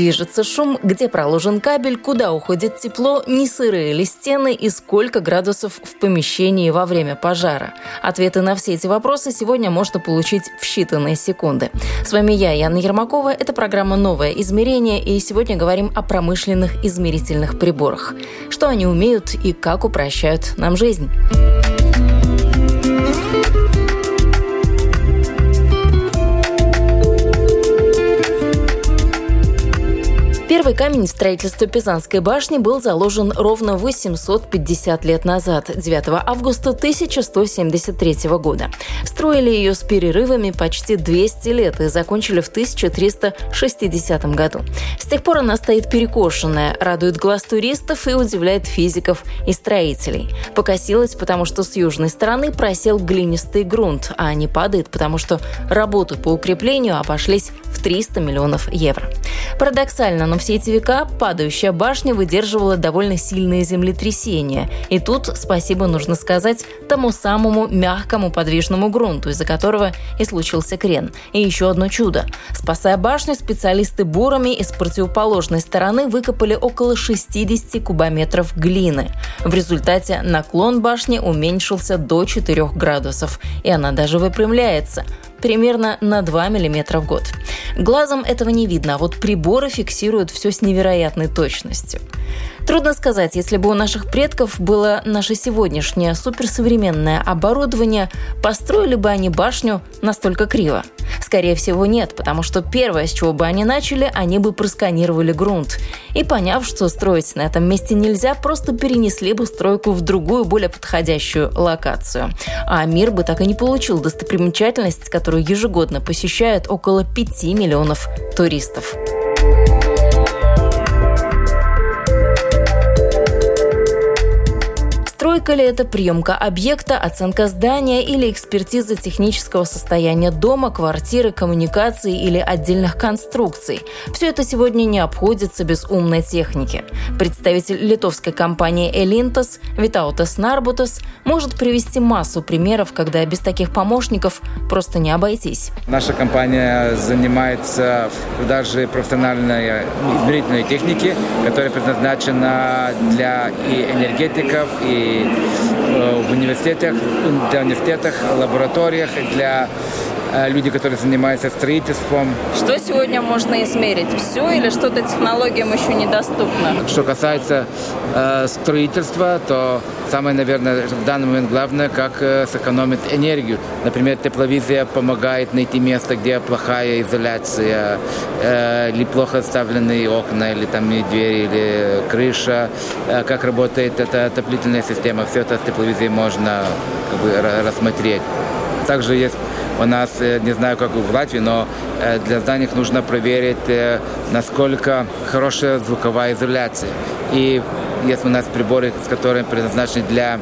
движется шум, где проложен кабель, куда уходит тепло, не сырые ли стены и сколько градусов в помещении во время пожара? Ответы на все эти вопросы сегодня можно получить в считанные секунды. С вами я, Яна Ермакова. Это программа «Новое измерение», и сегодня говорим о промышленных измерительных приборах. Что они умеют и как упрощают нам жизнь. Камень в строительстве Пизанской башни был заложен ровно 850 лет назад, 9 августа 1173 года. Строили ее с перерывами почти 200 лет и закончили в 1360 году. С тех пор она стоит перекошенная, радует глаз туристов и удивляет физиков и строителей. Покосилась, потому что с южной стороны просел глинистый грунт, а не падает, потому что работы по укреплению обошлись в 300 миллионов евро. Парадоксально, но все эти века падающая башня выдерживала довольно сильные землетрясения. И тут спасибо нужно сказать тому самому мягкому подвижному грунту, из-за которого и случился крен. И еще одно чудо. Спасая башню, специалисты бурами из противоположной стороны выкопали около 60 кубометров глины. В результате наклон башни уменьшился до 4 градусов, и она даже выпрямляется примерно на 2 мм в год. Глазом этого не видно, а вот приборы фиксируют все с невероятной точностью. Трудно сказать, если бы у наших предков было наше сегодняшнее суперсовременное оборудование, построили бы они башню настолько криво. Скорее всего, нет, потому что первое, с чего бы они начали, они бы просканировали грунт. И поняв, что строить на этом месте нельзя, просто перенесли бы стройку в другую, более подходящую локацию. А мир бы так и не получил достопримечательность, которую ежегодно посещают около 5 миллионов туристов. Стройка ли это приемка объекта, оценка здания или экспертиза технического состояния дома, квартиры, коммуникаций или отдельных конструкций? Все это сегодня не обходится без умной техники. Представитель литовской компании Elintos Витаутас Нарбутас может привести массу примеров, когда без таких помощников просто не обойтись. Наша компания занимается даже профессиональной измерительной техники, которая предназначена для и энергетиков, и Э, в университетах, для университетах, лабораториях, для люди, которые занимаются строительством. Что сегодня можно измерить? Все или что-то технологиям еще недоступно? Что касается э, строительства, то самое, наверное, в данный момент главное, как э, сэкономить энергию. Например, тепловизия помогает найти место, где плохая изоляция, э, или плохо оставленные окна, или там и двери, или крыша, э, как работает эта отоплительная система. Все это с тепловизией можно как бы, рассмотреть. Также есть у нас, э, не знаю, как в Латвии, но э, для зданий нужно проверить, э, насколько хорошая звуковая изоляция. И есть у нас приборы, с которыми предназначены для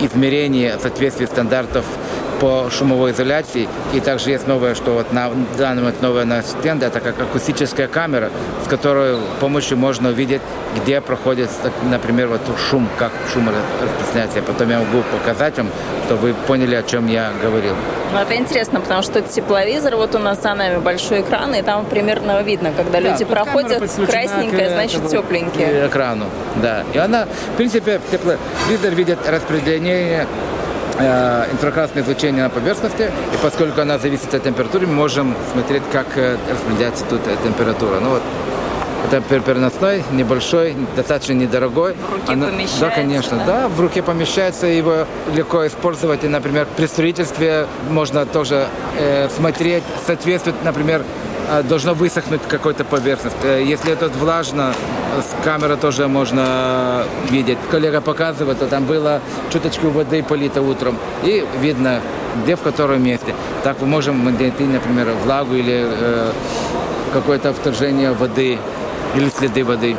измерения соответствия стандартов по шумовой изоляции. И также есть новое, что вот на данный момент новая на стенда, это как акустическая камера, с которой помощью можно увидеть, где проходит, например, вот шум, как шум распространяется. Потом я могу показать вам, чтобы вы поняли, о чем я говорил. Ну, это интересно, потому что это тепловизор, вот у нас за нами большой экран, и там примерно видно, когда да, люди проходят, красненькое, значит, тепленькие. Экрану, да. И она, в принципе, тепловизор видит распределение инфракрасное излучение на поверхности, и поскольку она зависит от температуры, мы можем смотреть, как э, распределяется тут э, температура. Ну вот, это переносной, небольшой, достаточно недорогой. В руке Она, помещается? Да, конечно, да? да, в руке помещается, его легко использовать. И, например, при строительстве можно тоже э, смотреть, соответствует, например, э, должно высохнуть какой-то поверхность. Э, если это влажно, с камеры тоже можно видеть. Коллега показывает, то там было чуточку воды полито утром. И видно, где, в котором месте. Так мы можем найти, например, влагу или э, какое-то вторжение воды или следы воды.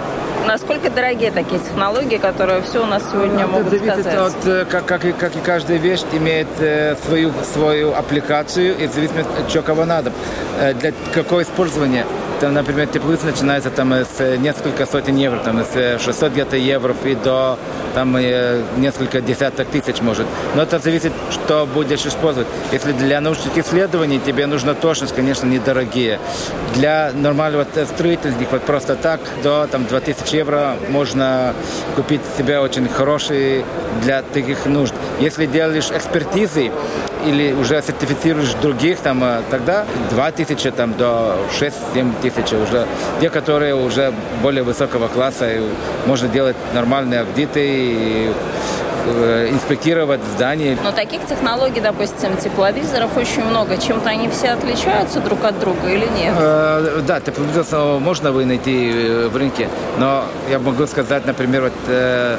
Насколько дорогие такие технологии, которые все у нас сегодня могут Это зависит сказать? от, э, как, как, и, как и каждая вещь, имеет э, свою, свою аппликацию и зависит от чего кого надо. Э, для какого использования там, например, теплица начинается там с несколько сотен евро, там с 600 где-то евро и до там несколько десяток тысяч может. Но это зависит, что будешь использовать. Если для научных исследований тебе нужна точность, конечно, недорогие. Для нормального строительства, вот просто так, до там 2000 евро можно купить себе очень хороший для таких нужд. Если делаешь экспертизы, или уже сертифицируешь других, там, э, тогда 2 тысячи там, до 6-7 тысяч уже. Те, которые уже более высокого класса, и можно делать нормальные аудиты и э, инспектировать здания. Но таких технологий, допустим, тепловизоров очень много. Чем-то они все отличаются друг от друга или нет? Э, да, тепловизор можно вы найти э, в рынке, но я могу сказать, например, вот, э,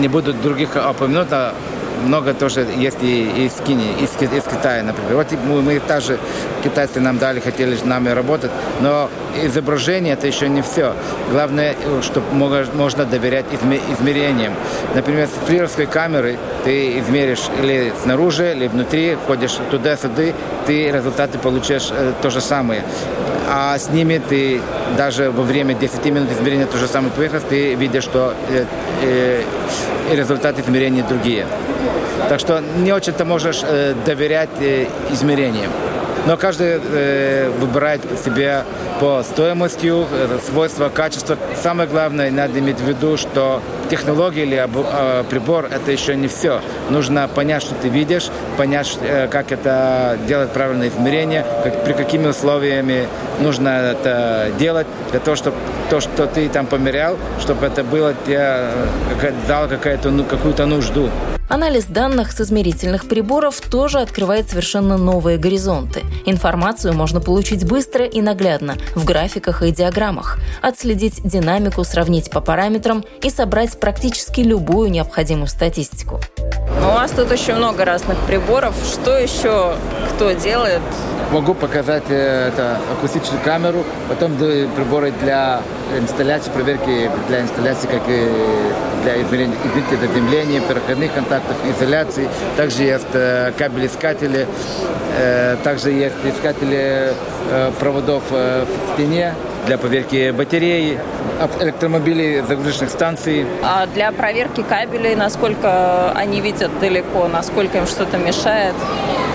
не буду других упомянуть, а много тоже есть и из, Кини, из, из Китая, например. Вот мы, мы также, китайцы нам дали, хотели с нами работать, но изображение это еще не все. Главное, чтобы можно доверять измерениям. Например, с флировской камеры ты измеришь или снаружи, или внутри, входишь туда-сюда, ты результаты получаешь э, то же самое. А с ними ты даже во время 10 минут измерения то же самое поверхность, ты видишь, что э, э, результаты измерений другие. Так что не очень-то можешь э, доверять э, измерениям. Но каждый э, выбирает себе по стоимости, э, свойства, качества. Самое главное, надо иметь в виду, что технология или э, прибор – это еще не все. Нужно понять, что ты видишь, понять, э, как это делать правильное измерение, как, при какими условиями нужно это делать, для того, чтобы то, что ты там померял, чтобы это было тебе, э, дало ну, какую-то нужду. Анализ данных с измерительных приборов тоже открывает совершенно новые горизонты. Информацию можно получить быстро и наглядно, в графиках и диаграммах, отследить динамику, сравнить по параметрам и собрать практически любую необходимую статистику. У вас тут очень много разных приборов. Что еще кто делает? Могу показать э, это акустическую камеру, потом приборы для инсталляции, проверки для инсталляции, как и для измерения, измерения заземления, переходных контактов, изоляции. Также есть э, кабель-искатели, э, также есть искатели проводов в стене для проверки батареи, электромобилей, загрузочных станций. А для проверки кабелей, насколько они видят далеко, насколько им что-то мешает?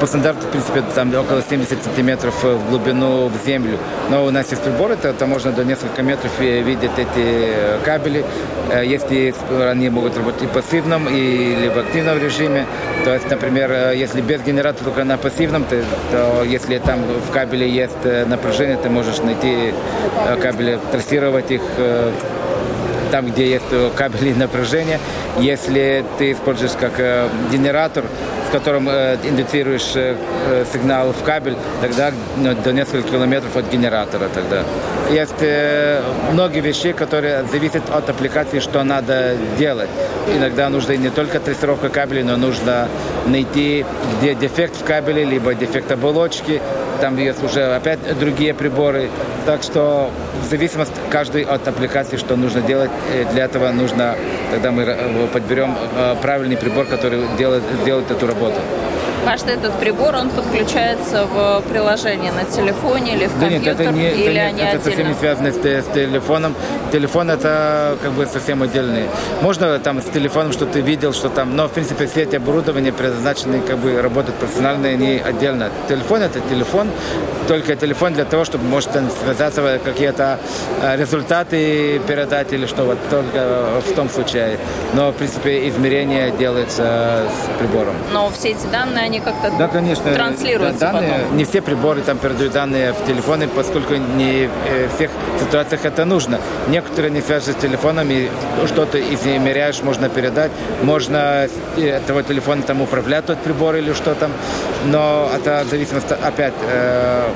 По стандарту, в принципе, там около 70 сантиметров в глубину в землю. Но у нас есть приборы, то, то можно до нескольких метров видеть эти кабели. Э, если они могут работать и пассивном, или в активном режиме. То есть, например, э, если без генератора только на пассивном, то, то если там в кабеле есть э, напряжение, ты можешь найти кабели, трассировать их там, где есть кабели напряжения. Если ты используешь как генератор, с которым э, индуцируешь э, э, сигнал в кабель, тогда ну, до нескольких километров от генератора тогда. Есть э, многие вещи, которые зависят от аппликации, что надо делать. Иногда нужна не только трассировка кабелей, но нужно найти, где дефект в кабеле, либо дефект оболочки. Там есть уже опять другие приборы. Так что в зависимости каждый от аппликации, что нужно делать, для этого нужно, тогда мы подберем правильный прибор, который делает, делает эту работу. Каждый этот прибор, он подключается в приложение на телефоне или в компьютер, да нет, это не, или это, они это отдельно? совсем не связано с, с телефоном. Телефон это как бы совсем отдельный. Можно там с телефоном, что ты видел, что там, но в принципе все эти оборудования предназначены как бы работать профессионально, они отдельно. Телефон это телефон, только телефон для того, чтобы может связаться какие-то э, результаты передать или что вот только в том случае. Но в принципе измерение делается с прибором. Но все эти данные они как-то да, конечно, транслируются данные, потом. Не все приборы там передают данные в телефоны, поскольку не э, в всех ситуациях это нужно. Некоторые не связаны с телефонами, что-то измеряешь, можно передать, можно этого телефона там управлять тот прибор или что там, но это зависимость опять э,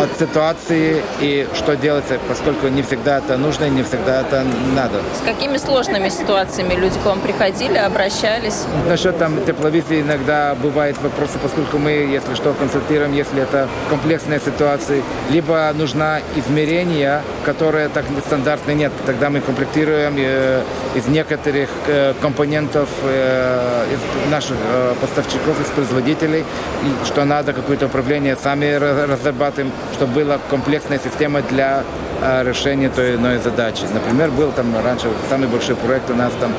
от ситуации и что делать, поскольку не всегда это нужно и не всегда это надо. С какими сложными ситуациями люди к вам приходили, обращались? Насчет там тепловизии иногда бывают вопросы, поскольку мы, если что, консультируем, если это комплексные ситуации, либо нужна измерение, которое так стандартно нет, тогда мы комплектируем э, из некоторых э, компонентов э, из наших э, поставщиков, из производителей, и что надо какое-то управление сами разрабатываем, чтобы была комплексная система для э, решения той или иной задачи. Например, был там раньше самый большой проект у нас там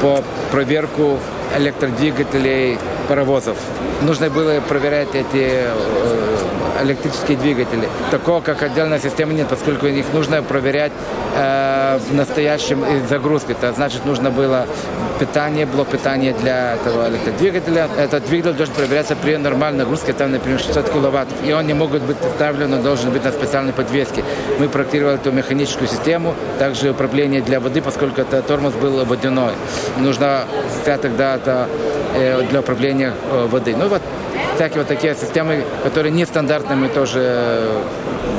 по проверку электродвигателей паровозов. Нужно было проверять эти э, электрические двигатели. Такого, как отдельная система, нет, поскольку их нужно проверять э, в настоящем загрузке. Это значит, нужно было питание, блок питания для этого электродвигателя. Этот двигатель должен проверяться при нормальной нагрузке, там, например, 600 киловатт. И он не может быть поставлен, он должен быть на специальной подвеске. Мы проектировали эту механическую систему, также управление для воды, поскольку это тормоз был водяной. Нужно тогда это э, для управления э, воды. Ну вот всякие вот такие системы, которые нестандартные, мы тоже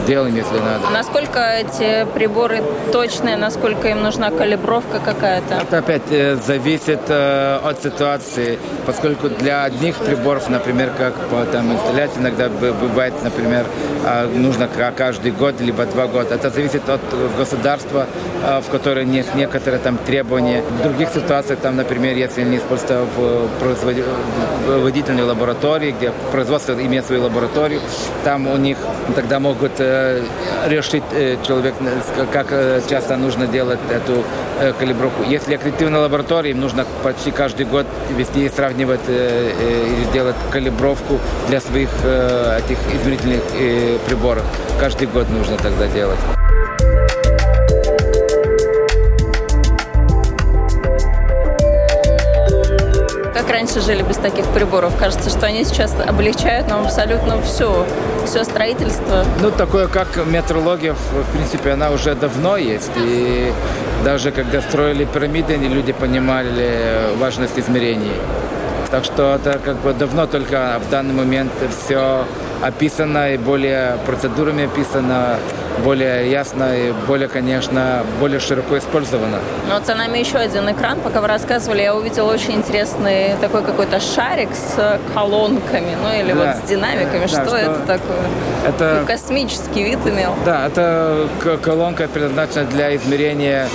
делаем, если надо. А насколько эти приборы точные, насколько им нужна калибровка какая-то? Это опять э, зависит э, от ситуации, поскольку для одних приборов, например, как по там, инсталляции, иногда бывает, например, э, нужно каждый год, либо два года. Это зависит от государства, э, в котором есть некоторые там требования. В других ситуациях, там, например, если они используются в производительной лаборатории, где производство имеет свою лабораторию, там у них тогда могут решить э, человек, как э, часто нужно делать эту э, калибровку. Если аккредитивная лаборатория, им нужно почти каждый год вести и сравнивать э, э, и делать калибровку для своих э, этих измерительных э, приборов. Каждый год нужно тогда делать. Раньше жили без таких приборов. Кажется, что они сейчас облегчают нам абсолютно все, все строительство. Ну, такое, как метрология, в принципе, она уже давно есть. И даже когда строили пирамиды, люди понимали важность измерений. Так что это как бы давно только в данный момент все описано и более процедурами описано более ясно и более, конечно, более широко использовано. Ну, вот за нами еще один экран. Пока вы рассказывали, я увидела очень интересный такой какой-то шарик с колонками, ну или да. вот с динамиками. Да, что, что это такое? Это Такой космический вид имел. Да, это колонка предназначена для измерения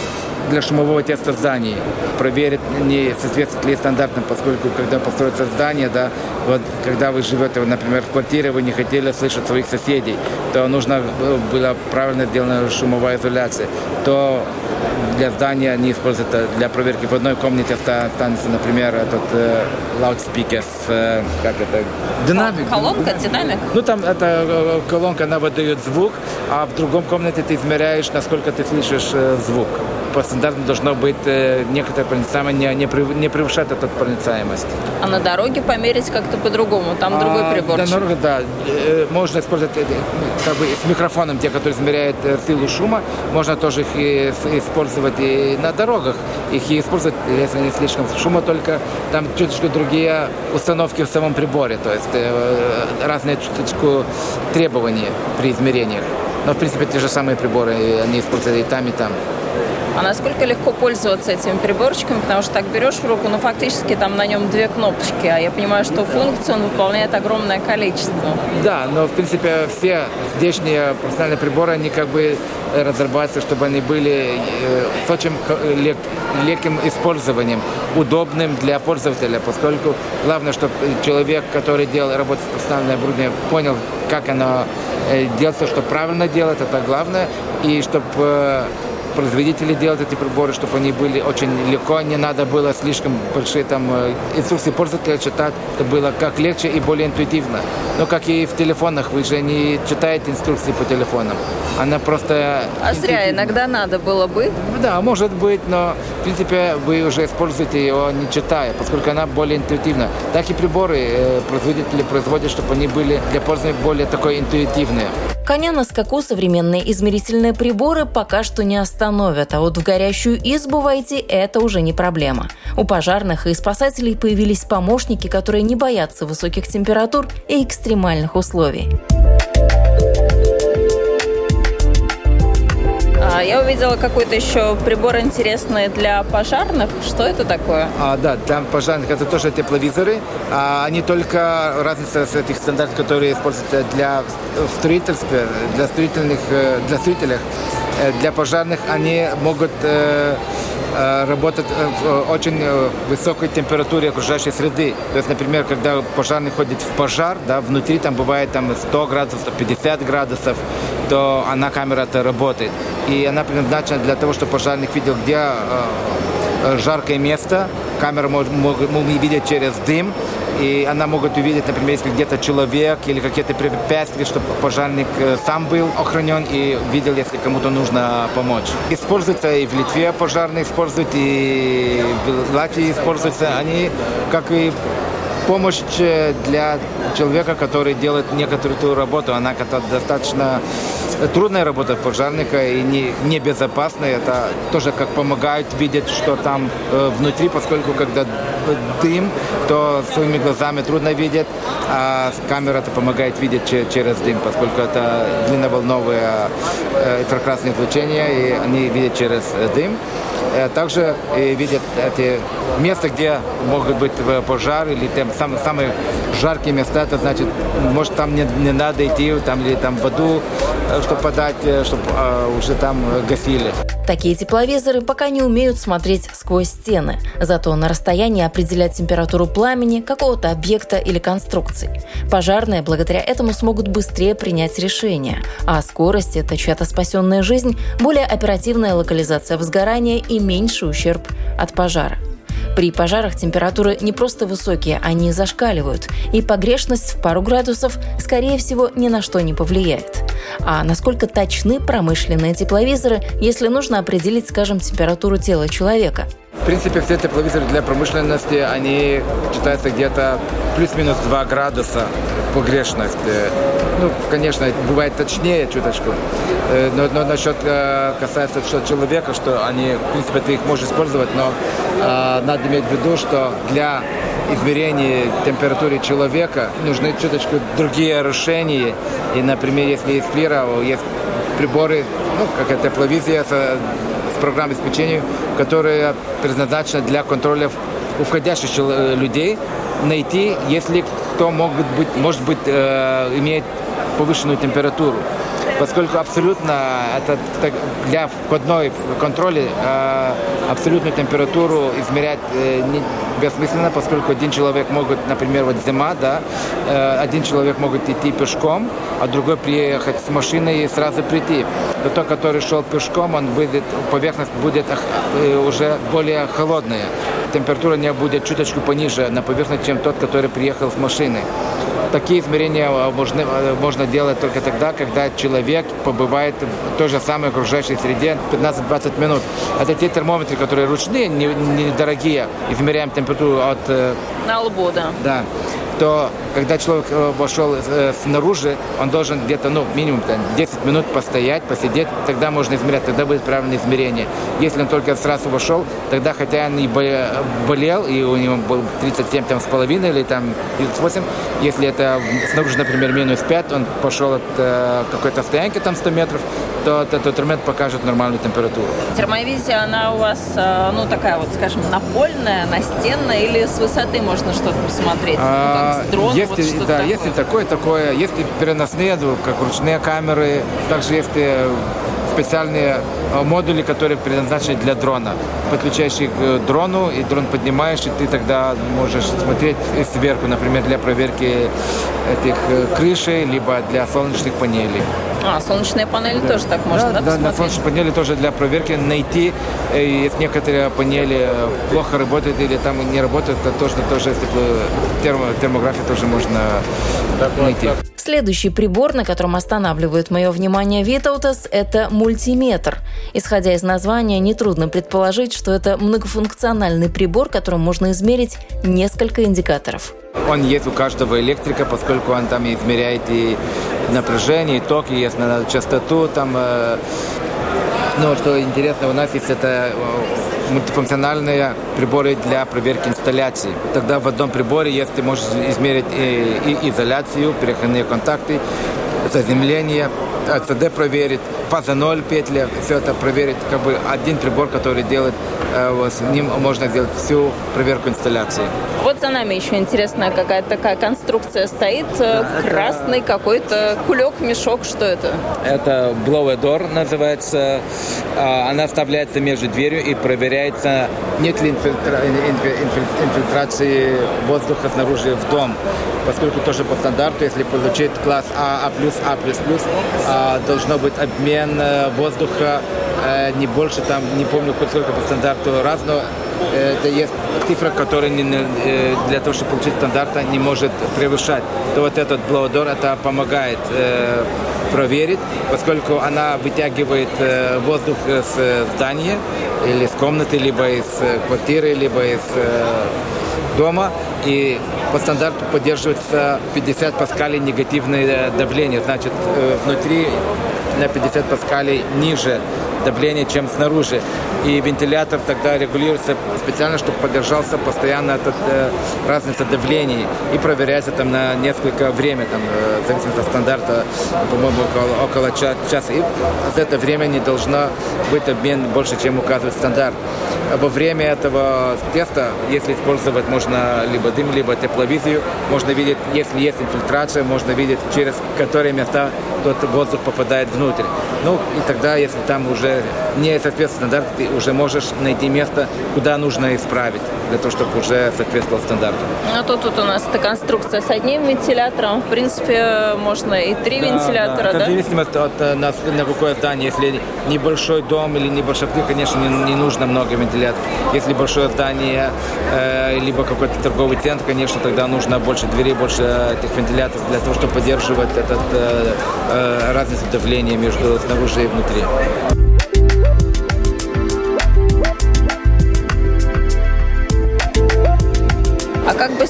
для шумового теста зданий. Проверить, не соответствует ли стандартам, поскольку когда построится здание, да, вот когда вы живете, например, в квартире, вы не хотели слышать своих соседей, то нужно была правильно сделана шумовая изоляция, то для здания не используют для проверки в одной комнате останется, например, этот э, loudspeaker с, э, как это, динамик. Колонка, динамик? Ну, там эта э, колонка, она выдает звук, а в другом комнате ты измеряешь, насколько ты слышишь э, звук по стандарту должно быть э, некоторое проницаемое, не, не превышать эту проницаемость. А на дороге померить как-то по-другому? Там а, другой прибор? На дороге, да. Э, можно использовать э, как бы с микрофоном, те, которые измеряют силу шума, можно тоже их использовать и на дорогах. Их использовать, если не слишком шума, только там чуточку другие установки в самом приборе, то есть разные чуточку требования при измерениях. Но, в принципе, те же самые приборы, они используют и там, и там. А насколько легко пользоваться этими приборчиками, потому что так берешь в руку, ну фактически там на нем две кнопочки, а я понимаю, что функций он выполняет огромное количество. Да, но в принципе все здешние профессиональные приборы, они как бы разрабатываются, чтобы они были э, с очень лег, легким использованием, удобным для пользователя, поскольку главное, чтобы человек, который делал работу с профессиональным оборудованием, понял, как оно э, делается, что правильно делать, это главное, и чтобы э, производители делать эти приборы, чтобы они были очень легко, не надо было слишком большие там э, инструкции пользователя читать, это было как легче и более интуитивно. Но как и в телефонах, вы же не читаете инструкции по телефонам. Она просто... А зря иногда надо было бы. Да, может быть, но в принципе вы уже используете ее не читая, поскольку она более интуитивна. Так и приборы э, производители производят, чтобы они были для пользователя более такой интуитивные. Коня на скаку современные измерительные приборы пока что не остановят, а вот в горящую избу войти – это уже не проблема. У пожарных и спасателей появились помощники, которые не боятся высоких температур и экстремальных условий. Я увидела какой-то еще прибор интересный для пожарных. Что это такое? А, да, для пожарных это тоже тепловизоры. А, они только разница с этих стандартов, которые используются для строительства, для строительных, э, для строителей. Э, для пожарных они могут э, Э, работать в очень высокой температуре окружающей среды. То есть, например, когда пожарный ходит в пожар, да, внутри там бывает там 100 градусов, 50 градусов, то она камера-то работает. И она предназначена для того, чтобы пожарник видел, где жаркое место, камера может, может, может видеть через дым, и она может увидеть, например, если где-то человек или какие-то препятствия, чтобы пожарник э, сам был охранен и видел, если кому-то нужно помочь. Используется и в Литве пожарные используют, и в Латвии используются. Они, как и помощь э, для человека, который делает некоторую ту работу. Она достаточно трудная работа пожарника и не, небезопасная. Это тоже как помогает видеть, что там э, внутри, поскольку когда дым, то своими глазами трудно видеть, а камера это помогает видеть через дым, поскольку это длинноволновое э, инфракрасное излучение, и они видят через дым. Э, также э, видят эти места, где могут быть пожар или там самые, самые жаркие места, это значит, может там не, не надо идти там или там воду, э, чтобы подать, чтобы а, уже там гасили. Такие тепловизоры пока не умеют смотреть сквозь стены, зато на расстоянии определять температуру пламени какого-то объекта или конструкции. Пожарные благодаря этому смогут быстрее принять решение, а скорость – это чья-то спасенная жизнь, более оперативная локализация возгорания и меньший ущерб от пожара. При пожарах температуры не просто высокие, они зашкаливают, и погрешность в пару градусов, скорее всего, ни на что не повлияет. А насколько точны промышленные тепловизоры, если нужно определить, скажем, температуру тела человека? В принципе, все тепловизоры для промышленности, они считаются где-то плюс-минус 2 градуса погрешность. Ну, конечно, бывает точнее чуточку. Э, но, но насчет э, касается что человека, что они, в принципе, ты их можешь использовать, но э, надо иметь в виду, что для измерения температуры человека нужны чуточку другие решения. И, например, если есть флира, есть приборы, ну, как это тепловизия с программой обеспечения, которая предназначена для контроля уходящих людей, найти, если кто может быть, может быть э, имеет повышенную температуру. Поскольку абсолютно это для входной контроля э, абсолютную температуру измерять э, не, бессмысленно, поскольку один человек может, например, вот зима, да, э, один человек может идти пешком, а другой приехать с машиной и сразу прийти. Но тот, который шел пешком, он будет, поверхность будет э, уже более холодная температура не будет чуточку пониже на поверхности, чем тот, который приехал с машины. Такие измерения а, можно, а, можно делать только тогда, когда человек побывает в той же самой окружающей среде 15-20 минут. Это те термометры, которые ручные, недорогие, не измеряем температуру от... Э, на лбу, да. Да то когда человек э, вошел э, снаружи, он должен где-то, ну, минимум там, 10 минут постоять, посидеть, тогда можно измерять, тогда будет правильное измерение. Если он только сразу вошел, тогда хотя он и болел, и у него был 37 там, с половиной или там 38, если это снаружи, например, минус 5, он пошел от э, какой-то стоянки там 100 метров, то этот инструмент покажет нормальную температуру. Термовизия, она у вас, э, ну, такая вот, скажем, напольная, настенная, или с высоты можно что-то посмотреть? А, а, дрон, если, вот да, такое. если такое, такое, если переносные, как ручные камеры, также если специальные а, модули, которые предназначены для дрона. Подключаешь их к дрону, и дрон поднимаешь, и ты тогда можешь смотреть сверху, например, для проверки этих э, крышей, либо для солнечных панелей. А, солнечные панели да. тоже так можно, да, да, да, на солнечные панели тоже для проверки найти, э, если некоторые панели э, плохо работают или там не работают, то тоже, тоже если термо, термография тоже можно найти. Следующий прибор, на котором останавливает мое внимание Витаутас, это мультиметр. Исходя из названия, нетрудно предположить, что это многофункциональный прибор, которым можно измерить несколько индикаторов. Он есть у каждого электрика, поскольку он там измеряет и напряжение, и ток, и есть на частоту. Там, э, ну, что интересно, у нас есть это э, мультифункциональные приборы для проверки инсталляции. Тогда в одном приборе, если ты можешь измерить и, и изоляцию, переходные контакты, заземление, ЦД проверить, фаза 0 петля, все это проверить, как бы один прибор, который делает, э, вот, с ним можно сделать всю проверку инсталляции. Вот за нами еще интересная какая-то такая конструкция стоит, э, да, красный это... какой-то кулек, мешок, что это? Это blower door называется, а, она вставляется между дверью и проверяется, нет ли инфильтра... инфильтрации воздуха снаружи в дом поскольку тоже по стандарту, если получить класс А, А+, А++, должно быть обмен э, воздуха э, не больше, там, не помню сколько по стандарту раз, но э, это есть цифра, которая не, для того, чтобы получить стандарта, не может превышать. То вот этот блоудор это помогает э, проверить, поскольку она вытягивает э, воздух с здания или с комнаты, либо из квартиры, либо из э, дома, и по стандарту поддерживается 50 паскалей негативное давление, значит, э, внутри на 50 паскалей ниже давление, чем снаружи. И вентилятор тогда регулируется специально, чтобы поддержался постоянно этот, э, разница давлений и проверяется там на несколько время, там, э, в зависимости от стандарта, по-моему, около, около часа. И за это время не должно быть обмен больше, чем указывает стандарт. Во время этого теста, если использовать, можно либо дым, либо тепловизию, можно видеть, если есть инфильтрация, можно видеть, через которые места тот воздух попадает внутрь. Ну, и тогда, если там уже не соответствует стандарту, ты уже можешь найти место, куда нужно исправить, для того, чтобы уже соответствовал стандарту. Ну, а то тут у нас эта конструкция с одним вентилятором. В принципе, можно и три да, вентилятора, да? да? В зависимости от э, на, на какое здание. Если небольшой дом или небольшой, конечно, не, не нужно много вентиляторов. Если большое здание, э, либо какой-то торговый центр, конечно, тогда нужно больше дверей, больше этих вентиляторов для того, чтобы поддерживать этот э, э, разницу давления между снаружи и внутри.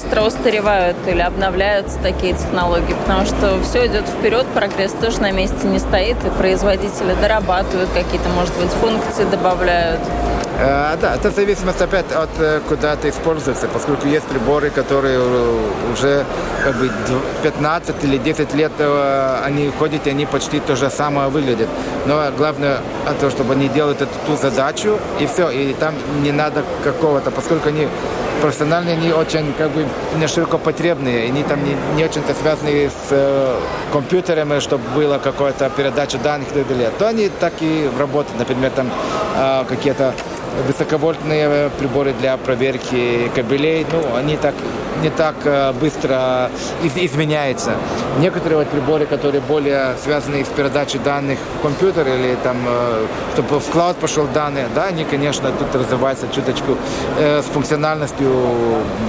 Быстро устаревают или обновляются такие технологии? Потому что все идет вперед, прогресс тоже на месте не стоит, и производители дорабатывают какие-то, может быть, функции добавляют. Э, да, это зависимость опять от э, куда это используется, поскольку есть приборы, которые уже как бы 15 или 10 лет э, они ходят, и они почти то же самое выглядят. Но главное, то, чтобы они делают эту ту задачу, и все, и там не надо какого-то, поскольку они профессиональные, они очень как бы не широкопотребные, они там не, не очень-то связаны с э, компьютерами, чтобы была какая-то передача данных и так далее. То они так и работают, например, там э, какие-то высоковольтные приборы для проверки кабелей, ну, они так не так э, быстро изменяются. Некоторые вот приборы, которые более связаны с передачей данных в компьютер или там, э, чтобы в клауд пошел данные, да, они, конечно, тут развиваются чуточку э, с функциональностью,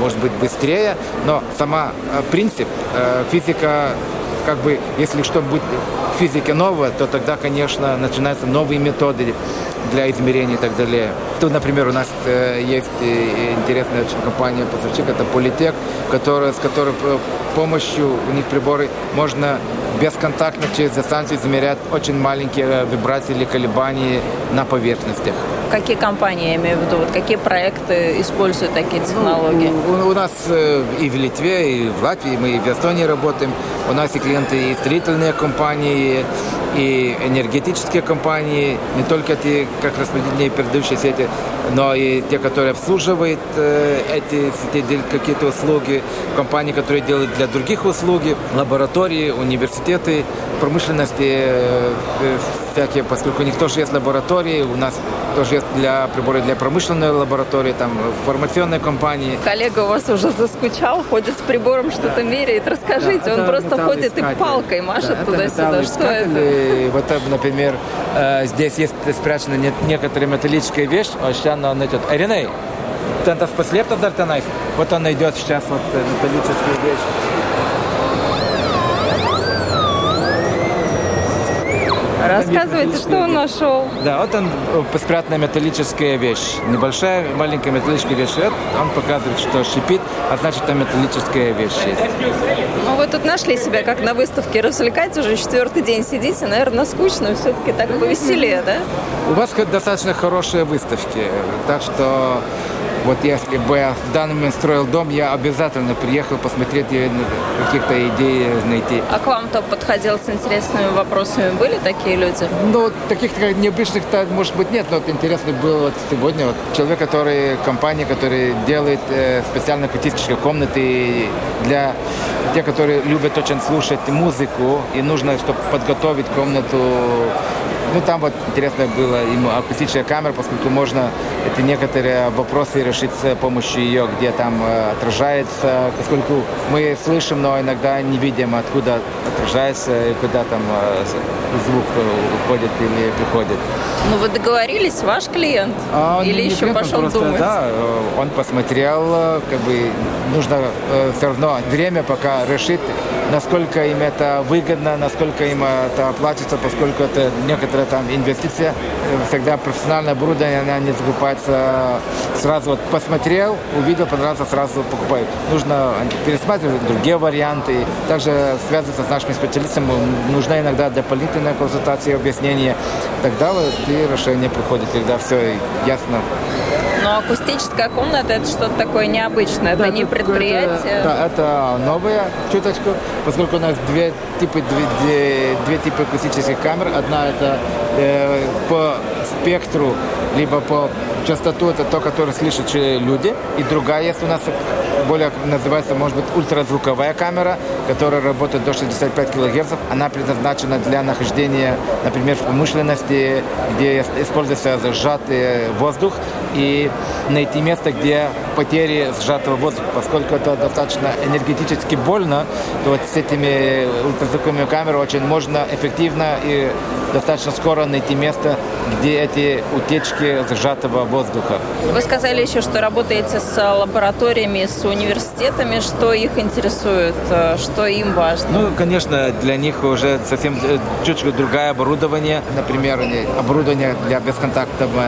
может быть, быстрее, но сама принцип, физика как бы, если что будет в физике новое, то тогда, конечно, начинаются новые методы для измерения и так далее. Тут, например, у нас э, есть э, интересная очень компания поставщик, это Политек, которая, с которой э, помощью у них приборы можно бесконтактно через дистанцию измерять очень маленькие вибрации или колебания на поверхностях. Какие компании, я имею в виду, вот какие проекты используют такие технологии? Ну, у, у нас и в Литве, и в Латвии, мы и в Эстонии работаем. У нас и клиенты, и строительные компании, и энергетические компании, не только те, как распределение передающие сети, но и те, которые обслуживают э, эти сети, какие-то услуги, компании, которые делают для других услуги, лаборатории, университеты, промышленности, э, всякие, поскольку у них тоже есть лаборатории, у нас тоже есть для приборы для промышленной лаборатории, там формационной компании. Коллега у вас уже заскучал, ходит с прибором, что-то да. меряет. Расскажите, да, он просто ходит и палкой машет да, туда-сюда. Что это? Вот, например, э, здесь есть спрятана некоторые металлическая вещь, а сейчас она идет. Эриней, paslėptas dar tenais, вот она идет сейчас вот металлическую вещь. Рассказывайте, что он нашел. Да, вот он э, спрятанная металлическая вещь. Небольшая, маленькая металлическая вещь. Он показывает, что шипит, а значит, там металлическая вещь есть. Ну, вы тут нашли себя как на выставке. Развлекать уже четвертый день сидите. Наверное, скучно. Все-таки так повеселее, да? У вас достаточно хорошие выставки. Так что Вот если бы я в данный момент строил дом, я обязательно приехал посмотреть и каких-то идей найти. А к вам кто подходил с интересными вопросами? Были такие люди? Ну, таких необычных-то, может быть, нет, но вот интересный был вот сегодня вот человек, который, компания, который делает э, специально акустические комнаты для тех, которые любят очень слушать музыку, и нужно, чтобы подготовить комнату ну, там вот интересно было ему акустическая камера, поскольку можно это некоторые вопросы решить с помощью ее, где там э, отражается, поскольку мы слышим, но иногда не видим, откуда отражается и куда там э, звук уходит или приходит. Ну, вы договорились, ваш клиент? А или еще клиент, пошел просто, думать? Да, он посмотрел, как бы нужно э, все равно время пока решить, насколько им это выгодно, насколько им это оплатится, поскольку это некоторая там инвестиция. Всегда профессиональное оборудование, она не закупается сразу. Вот посмотрел, увидел, понравился, сразу покупает. Нужно пересматривать другие варианты. Также связываться с нашими специалистами. Нужна иногда дополнительная консультация объяснение. Тогда вот и решение приходит, когда все ясно. Но акустическая комната это что-то такое необычное, да, это не предприятие. Да, это новая чуточку, поскольку у нас две типы, две, две, две типы акустических камер. Одна это э, по спектру, либо по частоту, это то, которое слышат люди. И другая есть у нас более называется, может быть, ультразвуковая камера, которая работает до 65 кГц. Она предназначена для нахождения, например, в промышленности, где используется сжатый воздух, и найти место, где потери сжатого воздуха, поскольку это достаточно энергетически больно, то вот с этими ультразвуковыми камерами очень можно эффективно и достаточно скоро найти место, где эти утечки сжатого воздуха. Вы сказали еще, что работаете с лабораториями, с университетами. Что их интересует? Что им важно? Ну, конечно, для них уже совсем э, чуть-чуть другое оборудование. Например, оборудование для бесконтактного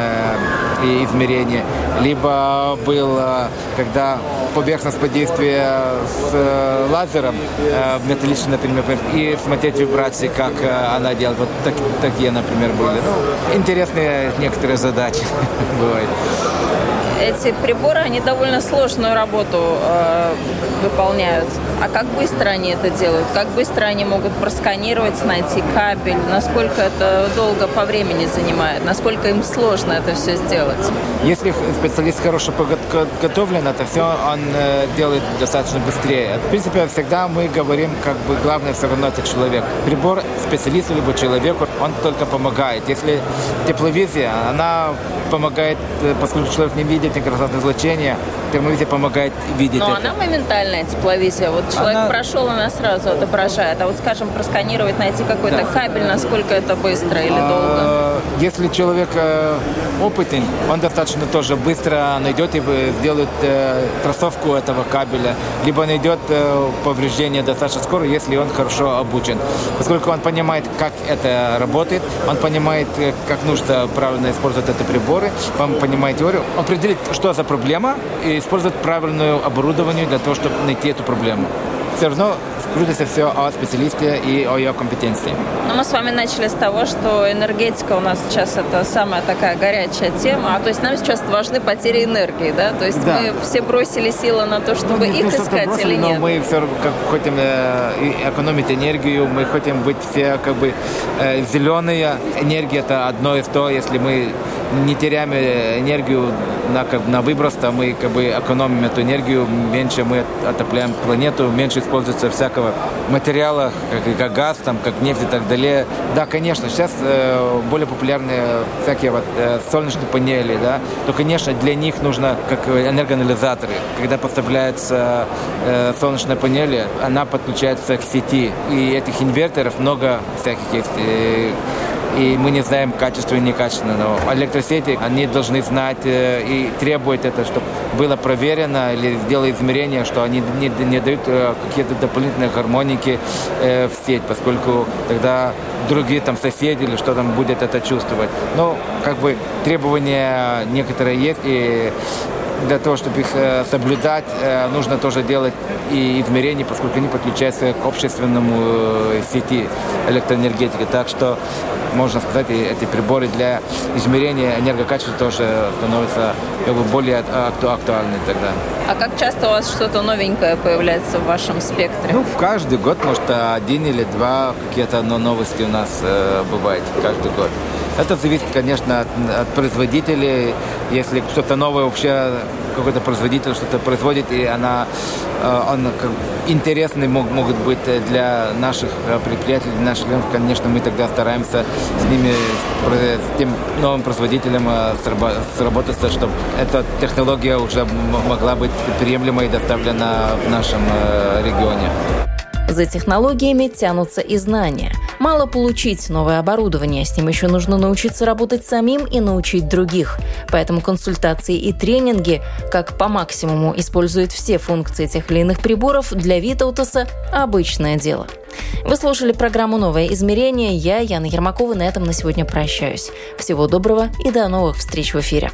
э, измерения. Либо было, когда поверхностное действие с э, лазером металлическим, например, и смотреть вибрации, как она делает. Вот так, такие, например, были. Ну, интересные некоторые задачи бывают эти приборы, они довольно сложную работу э, выполняют. А как быстро они это делают? Как быстро они могут просканировать, найти кабель? Насколько это долго по времени занимает? Насколько им сложно это все сделать? Если специалист хорошо подготовлен, это все он э, делает достаточно быстрее. В принципе, всегда мы говорим, как бы главное все равно это человек. Прибор специалисту либо человеку, он только помогает. Если тепловизия, она помогает, э, поскольку человек не видит инфракрасное излучение, термовизия помогает видеть Но это. она моментальная тепловизия. Вот человек она... прошел, она сразу отображает. А вот, скажем, просканировать, найти какой-то да. кабель, насколько это быстро или а, долго? Если человек э, опытен, он достаточно тоже быстро найдет и сделает э, трассовку этого кабеля, либо найдет повреждение достаточно скоро, если он хорошо обучен. Поскольку он понимает, как это работает, он понимает, как нужно правильно использовать эти приборы, он понимает теорию, он определит, что за проблема, и использовать правильное оборудование для того, чтобы найти эту проблему. Все равно крутится все о специалисте и о ее компетенции. Ну, мы с вами начали с того, что энергетика у нас сейчас это самая такая горячая тема, а то есть нам сейчас важны потери энергии, да? То есть да. мы все бросили силы на то, чтобы ну, их искать бросили, или нет? Но мы все как хотим э, экономить энергию, мы хотим быть все как бы э, зеленые. Энергия это одно из того, если мы не теряем энергию на, как, на выброс, то мы как бы экономим эту энергию, меньше мы отопляем планету, меньше используется всякого материала, как, как газ, там, как нефть и так далее. Да, конечно, сейчас э, более популярны всякие вот, э, солнечные панели, да, то, конечно, для них нужно как энергоанализаторы. Когда поставляются э, солнечные панели, она подключается к сети, и этих инверторов много всяких есть. И, и мы не знаем качество и некачественно. Но электросети, они должны знать э, и требуют это, чтобы было проверено или сделали измерения, что они не, не дают э, какие-то дополнительные гармоники э, в сеть, поскольку тогда другие там соседи или что там будет это чувствовать. Но как бы требования некоторые есть, и для того, чтобы их соблюдать, нужно тоже делать и измерения, поскольку они подключаются к общественному сети электроэнергетики. Так что можно сказать, эти приборы для измерения энергокачества тоже становятся как бы более актуальны тогда. А как часто у вас что-то новенькое появляется в вашем спектре? Ну, в каждый год, может, один или два какие-то новости у нас э, бывает каждый год. Это зависит, конечно, от, от производителей. Если что-то новое вообще какой-то производитель что-то производит, и она, э, он интересный мог, могут быть для наших э, предприятий, для наших клиентов, конечно, мы тогда стараемся с ними, с тем новым производителем э, сработаться, чтобы эта технология уже могла быть приемлема и доставлена в нашем регионе. За технологиями тянутся и знания. Мало получить новое оборудование, с ним еще нужно научиться работать самим и научить других. Поэтому консультации и тренинги, как по максимуму используют все функции тех или иных приборов, для Витаутаса – обычное дело. Вы слушали программу «Новое измерение». Я, Яна Ермакова, на этом на сегодня прощаюсь. Всего доброго и до новых встреч в эфире.